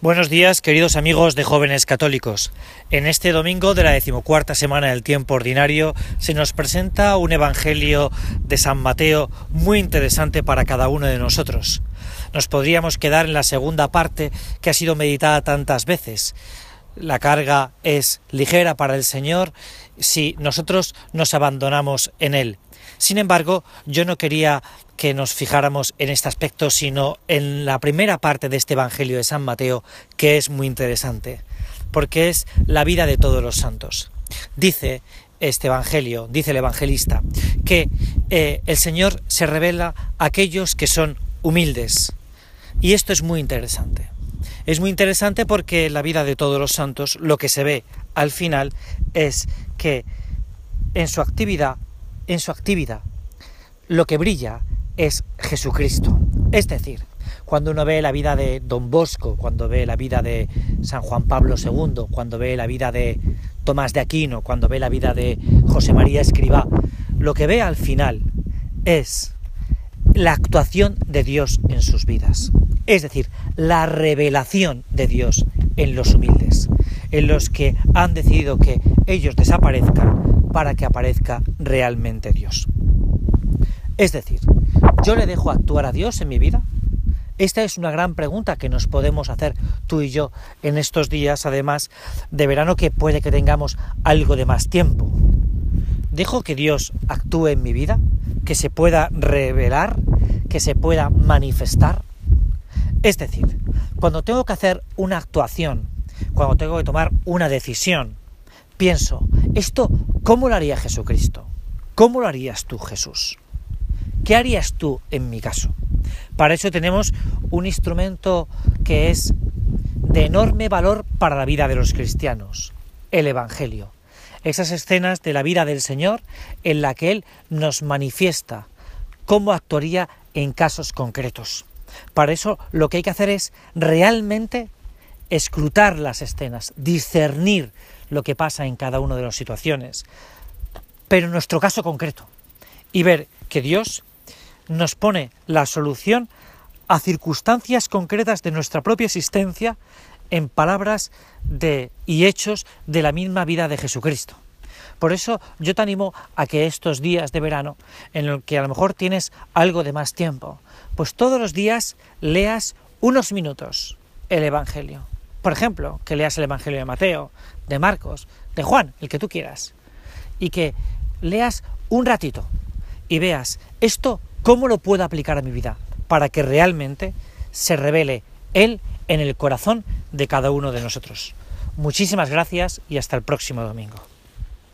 Buenos días, queridos amigos de jóvenes católicos. En este domingo de la decimocuarta semana del tiempo ordinario se nos presenta un evangelio de San Mateo muy interesante para cada uno de nosotros. Nos podríamos quedar en la segunda parte que ha sido meditada tantas veces. La carga es ligera para el Señor si nosotros nos abandonamos en Él. Sin embargo, yo no quería que nos fijáramos en este aspecto, sino en la primera parte de este Evangelio de San Mateo, que es muy interesante, porque es la vida de todos los santos. Dice este Evangelio, dice el evangelista, que eh, el Señor se revela a aquellos que son humildes. Y esto es muy interesante. Es muy interesante porque en la vida de todos los santos lo que se ve al final es que en su actividad, en su actividad, lo que brilla es Jesucristo. Es decir, cuando uno ve la vida de Don Bosco, cuando ve la vida de San Juan Pablo II, cuando ve la vida de Tomás de Aquino, cuando ve la vida de José María Escribá, lo que ve al final es la actuación de Dios en sus vidas. Es decir, la revelación de Dios en los humildes, en los que han decidido que ellos desaparezcan para que aparezca realmente Dios. Es decir, ¿Yo le dejo actuar a Dios en mi vida? Esta es una gran pregunta que nos podemos hacer tú y yo en estos días, además de verano que puede que tengamos algo de más tiempo. ¿Dejo que Dios actúe en mi vida? ¿Que se pueda revelar? ¿Que se pueda manifestar? Es decir, cuando tengo que hacer una actuación, cuando tengo que tomar una decisión, pienso, ¿esto cómo lo haría Jesucristo? ¿Cómo lo harías tú, Jesús? ¿Qué harías tú en mi caso? Para eso tenemos un instrumento que es de enorme valor para la vida de los cristianos, el Evangelio. Esas escenas de la vida del Señor en la que Él nos manifiesta cómo actuaría en casos concretos. Para eso lo que hay que hacer es realmente escrutar las escenas, discernir lo que pasa en cada una de las situaciones, pero en nuestro caso concreto, y ver que Dios nos pone la solución a circunstancias concretas de nuestra propia existencia en palabras de, y hechos de la misma vida de Jesucristo. Por eso yo te animo a que estos días de verano, en los que a lo mejor tienes algo de más tiempo, pues todos los días leas unos minutos el Evangelio. Por ejemplo, que leas el Evangelio de Mateo, de Marcos, de Juan, el que tú quieras, y que leas un ratito y veas esto ¿Cómo lo puedo aplicar a mi vida? Para que realmente se revele Él en el corazón de cada uno de nosotros. Muchísimas gracias y hasta el próximo domingo.